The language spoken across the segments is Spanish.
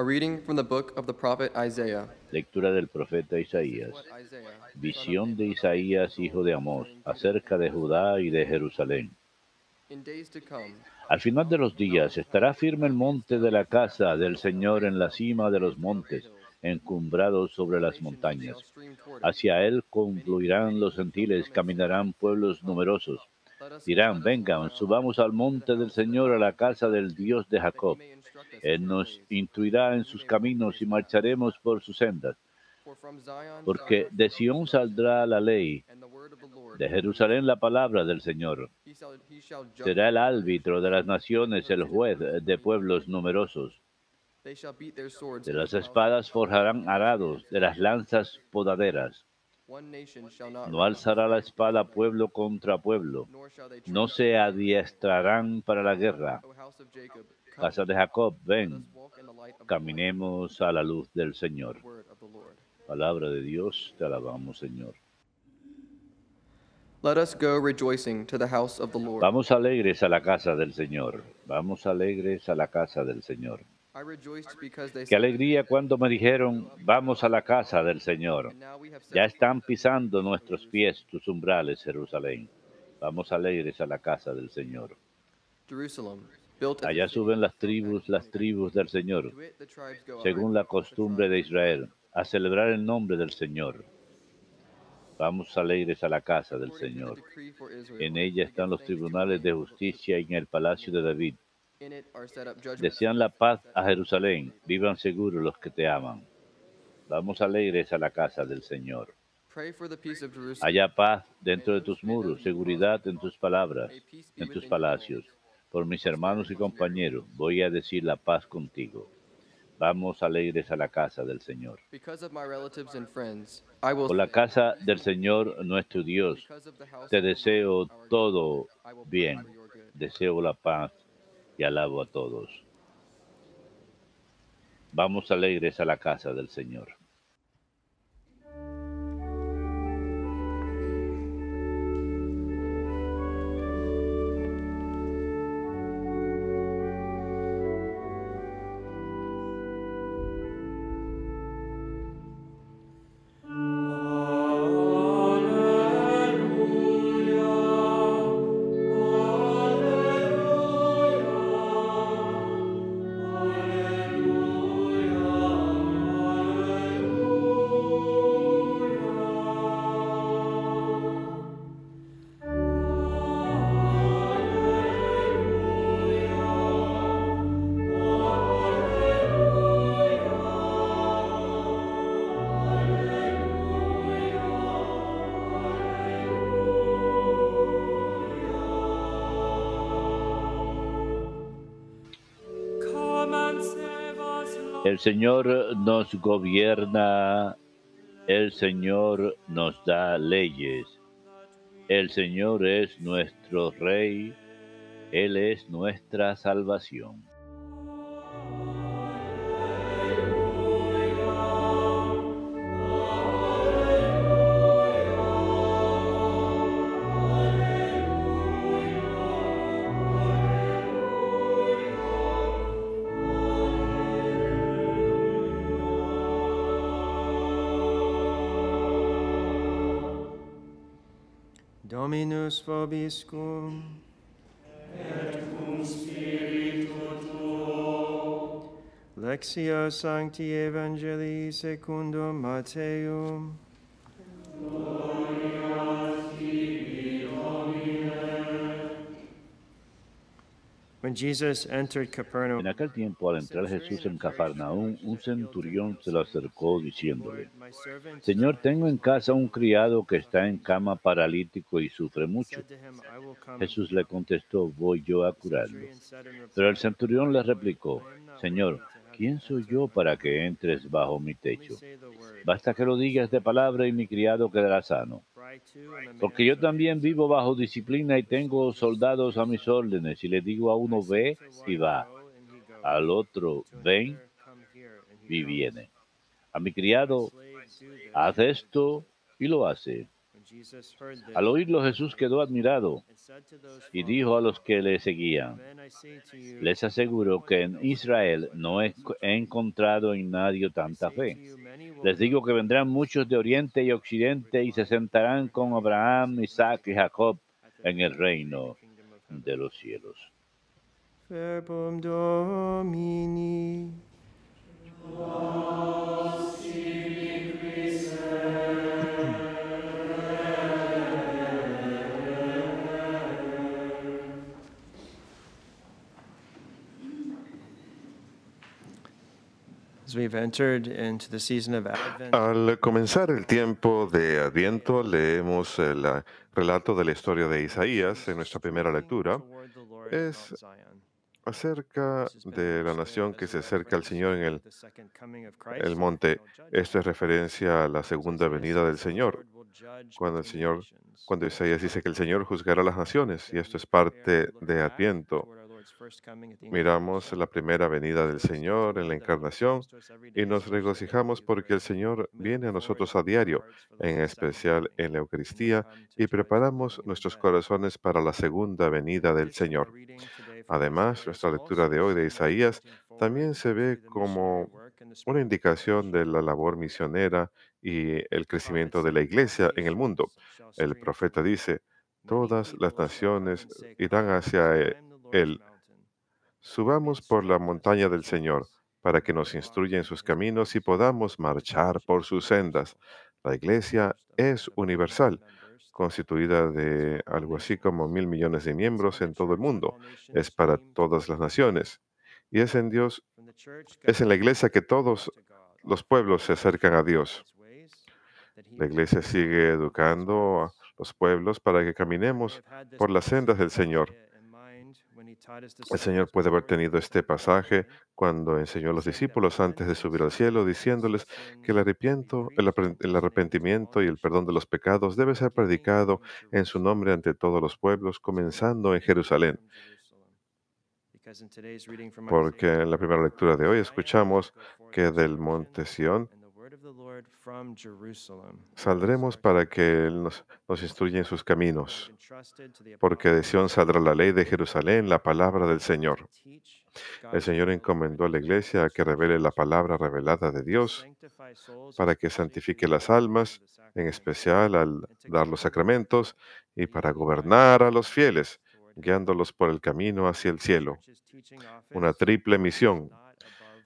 A reading from the book of the prophet Isaiah. Lectura del profeta Isaías. Visión de Isaías, hijo de Amós, acerca de Judá y de Jerusalén. Al final de los días estará firme el monte de la casa del Señor en la cima de los montes, encumbrado sobre las montañas. Hacia él confluirán los gentiles, caminarán pueblos numerosos. Dirán, vengan, subamos al monte del Señor, a la casa del Dios de Jacob. Él nos instruirá en sus caminos y marcharemos por sus sendas. Porque de Sión saldrá la ley, de Jerusalén la palabra del Señor. Será el árbitro de las naciones, el juez de pueblos numerosos. De las espadas forjarán arados, de las lanzas podaderas. No alzará la espada pueblo contra pueblo, no se adiestrarán para la guerra. Casa de Jacob, ven, caminemos a la luz del Señor. Palabra de Dios, te alabamos, Señor. Vamos alegres a la casa del Señor. Vamos alegres a la casa del Señor. Qué alegría cuando me dijeron, vamos a la casa del Señor. Ya están pisando nuestros pies tus umbrales, Jerusalén. Vamos alegres a la casa del Señor. Allá suben las tribus, las tribus del Señor, según la costumbre de Israel, a celebrar el nombre del Señor. Vamos alegres a la casa del Señor. En ella están los tribunales de justicia y en el palacio de David. Desean la paz a Jerusalén. Vivan seguros los que te aman. Vamos alegres a la casa del Señor. Haya paz dentro de tus muros, seguridad en tus palabras, en tus palacios. Por mis hermanos y compañeros, voy a decir la paz contigo. Vamos alegres a la casa del Señor. Por la casa del Señor nuestro Dios, te deseo todo bien. Deseo la paz y alabo a todos. Vamos alegres a la casa del Señor. El Señor nos gobierna, el Señor nos da leyes, el Señor es nuestro Rey, Él es nuestra salvación. Dominus vobiscum. Et cum spiritu tuo. Lectio Sancti Evangelii secundum Mateum. En aquel tiempo, al entrar Jesús en Cafarnaúm, un centurión se lo acercó diciéndole, Señor, tengo en casa un criado que está en cama paralítico y sufre mucho. Jesús le contestó, voy yo a curarlo. Pero el centurión le replicó, Señor, ¿quién soy yo para que entres bajo mi techo? Basta que lo digas de palabra y mi criado quedará sano. Porque yo también vivo bajo disciplina y tengo soldados a mis órdenes. Y le digo a uno, ve y va. Al otro, ven y viene. A mi criado, haz esto y lo hace. Al oírlo Jesús quedó admirado y dijo a los que le seguían, les aseguro que en Israel no he, encontrado en nadie tanta fe. Les digo que vendrán muchos de oriente y occidente y se sentarán con Abraham, Isaac y Jacob en el reino de los cielos. Verbum Domini. Al comenzar el tiempo de Adviento, leemos el ah, relato de la historia de Isaías en nuestra primera lectura. es acerca de la nación que se acerca al Señor en el, monte. Esto es referencia a la segunda venida del Señor, el cuando Isaías dice que el Señor juzgará a las naciones, y esto es parte de Adviento. Miramos la primera venida del Señor en la encarnación y nos regocijamos porque el Señor viene a nosotros a diario, en especial en la Eucaristía, y preparamos nuestros corazones para la segunda venida del Señor. Además, nuestra lectura de hoy de Isaías también se ve como una indicación de la labor misionera y el crecimiento de la iglesia en el mundo. El profeta dice, todas las naciones irán hacia él. Subamos por la montaña del Señor para que nos instruya en sus caminos y podamos marchar por sus sendas. La iglesia es universal, constituida de algo así como mil millones de miembros en todo el mundo. Es para todas las naciones. Y es en Dios, es en la iglesia que todos los pueblos se acercan a Dios. La iglesia sigue educando a los pueblos para que caminemos por las sendas del Señor. El Señor puede haber tenido este pasaje cuando enseñó a los discípulos antes de subir al cielo, diciéndoles que el, arrepiento, el apre- el arrepentimiento y el perdón de los pecados debe ser predicado en su nombre ante todos los pueblos, comenzando en Jerusalén. Porque en la primera lectura de hoy escuchamos que del monte Sión saldremos para que Él nos, nos instruya en sus caminos. Porque de Sión saldrá la ley de Jerusalén, la palabra del Señor. El Señor encomendó a la iglesia a que revele la palabra revelada de Dios para que santifique las almas, en especial al dar los sacramentos, y para gobernar a los fieles, guiándolos por el camino hacia el cielo. Una triple misión.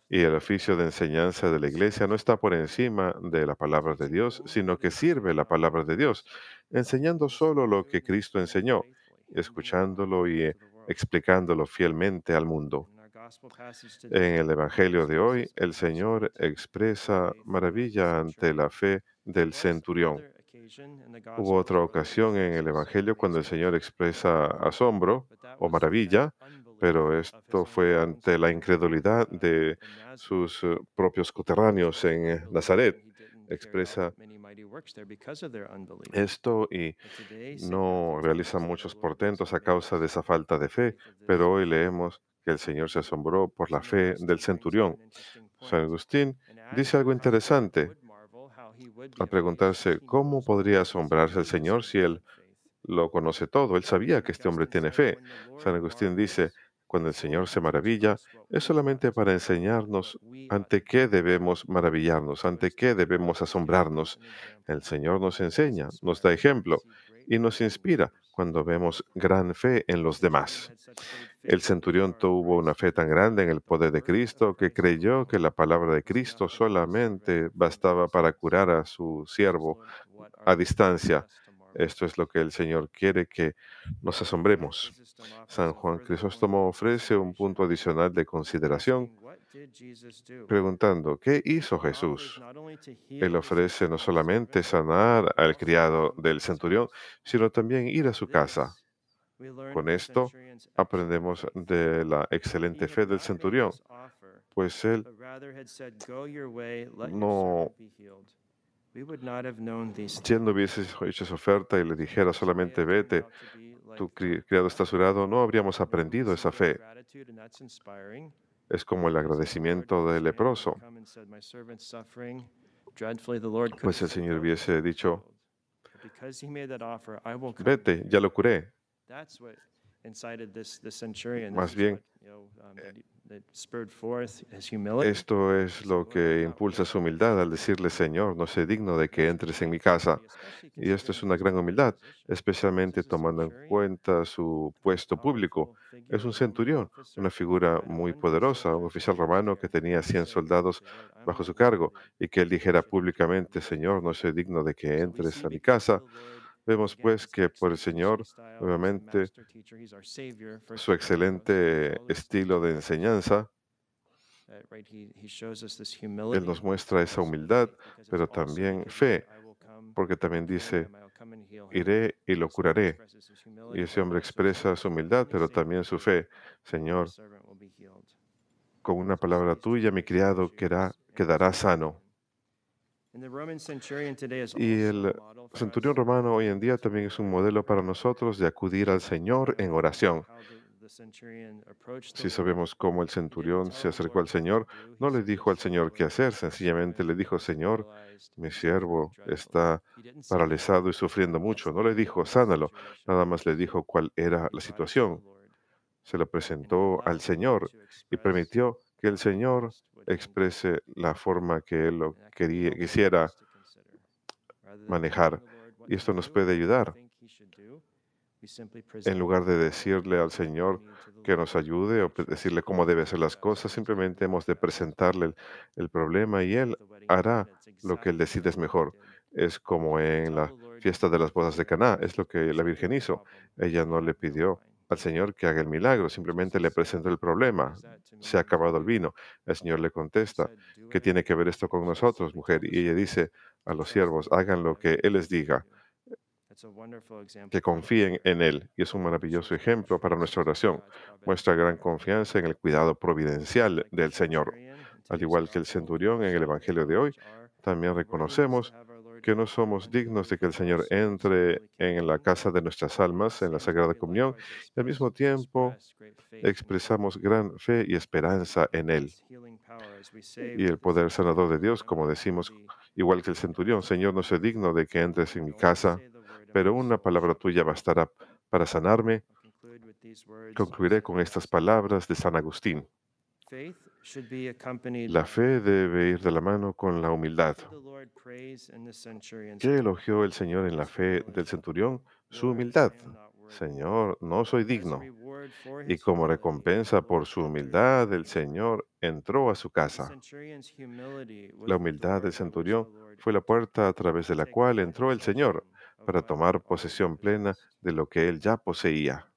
Y el oficio de enseñanza de la iglesia no está por encima de la palabra de Dios, sino que sirve la palabra de Dios, enseñando solo lo que Cristo enseñó, escuchándolo y eh, explicándolo fielmente al mundo. En el Evangelio de hoy, el Señor expresa maravilla ante la fe del centurión. Hubo otra ocasión en el Evangelio cuando el Señor expresa asombro o maravilla, pero esto fue ante la incredulidad de sus eh, propios coterráneos en eh, Nazaret. Expresa esto y no realiza muchos portentos a causa de esa falta de fe, pero hoy leemos que el Señor se asombró por la fe del centurión. San Agustín dice algo interesante al preguntarse cómo podría asombrarse el Señor si Él lo conoce todo. Él sabía que este hombre tiene fe. San Agustín dice, cuando el Señor se maravilla, es solamente para enseñarnos ante qué debemos maravillarnos, ante qué debemos asombrarnos. El Señor nos enseña, nos da ejemplo y nos inspira cuando vemos gran fe en los demás. El centurión tuvo una fe tan grande en el poder de Cristo que creyó que la palabra de Cristo solamente bastaba para curar a su siervo a distancia. Esto es lo que el Señor quiere que nos asombremos. San Juan Crisóstomo ofrece un punto adicional de consideración preguntando, ¿qué hizo Jesús? Él ofrece no solamente sanar al criado del centurión, sino también ir a su casa. Con esto aprendemos de la excelente fe del centurión, pues él no, si él no hubiese hecho esa oferta y le dijera solamente vete, tu cri- criado está surado, no habríamos aprendido esa fe. Es como el agradecimiento del leproso. Pues el Señor hubiese dicho, vete, ya lo curé. Más bien. Esto es lo que impulsa su humildad al decirle, Señor, no sé digno de que entres en mi casa. Y esto es una gran humildad, especialmente tomando en cuenta su puesto público. Es un centurión, una figura muy poderosa, un oficial romano que tenía 100 soldados bajo su cargo y que él dijera públicamente, Señor, no soy digno de que entres a mi casa. Vemos pues que por el Señor, obviamente, su excelente estilo de enseñanza, Él nos muestra esa humildad, pero también fe, porque también dice, iré y lo curaré. Y ese hombre expresa su humildad, pero también su fe. Señor, con una palabra tuya, mi criado quedará, quedará sano. Y el centurión romano hoy en día también es un modelo para nosotros de acudir al Señor en oración. Si sabemos cómo el centurión se acercó al Señor, no le dijo al Señor qué hacer, sencillamente le dijo, Señor, mi siervo está paralizado y sufriendo mucho. No le dijo, sánalo, nada más le dijo cuál era la situación. Se lo presentó al Señor y permitió que el Señor exprese la forma que él lo quería, quisiera manejar. Y esto nos puede ayudar. En lugar de decirle al Señor que nos ayude o decirle cómo debe hacer las cosas, simplemente hemos de presentarle el, el problema y Él hará lo que Él decide es mejor. Es como en la fiesta de las bodas de Caná, es lo que la Virgen hizo. Ella no le pidió al Señor que haga el milagro, simplemente le presentó el problema. Se ha acabado el vino. El Señor le contesta, ¿qué tiene que ver esto con nosotros, mujer? Y ella dice a los siervos, hagan lo que Él les diga, que confíen en Él. Y es un maravilloso ejemplo para nuestra oración. Muestra gran confianza en el cuidado providencial del Señor. Al igual que el centurión en el Evangelio de hoy, también reconocemos que no somos dignos de que el Señor entre en la casa de nuestras almas, en la Sagrada Comunión, y al mismo tiempo expresamos gran fe y esperanza en Él. Y el poder sanador de Dios, como decimos, igual que el centurión, Señor, no soy digno de que entres en mi casa, pero una palabra tuya bastará para sanarme. Concluiré con estas palabras de San Agustín. La fe debe ir de la mano con la humildad. ¿Qué elogió el Señor en la fe del centurión? Su humildad. Señor, no soy digno. Y como recompensa por su humildad, el Señor entró a su casa. La humildad del centurión fue la puerta a través de la cual entró el Señor para tomar posesión plena de lo que él ya poseía.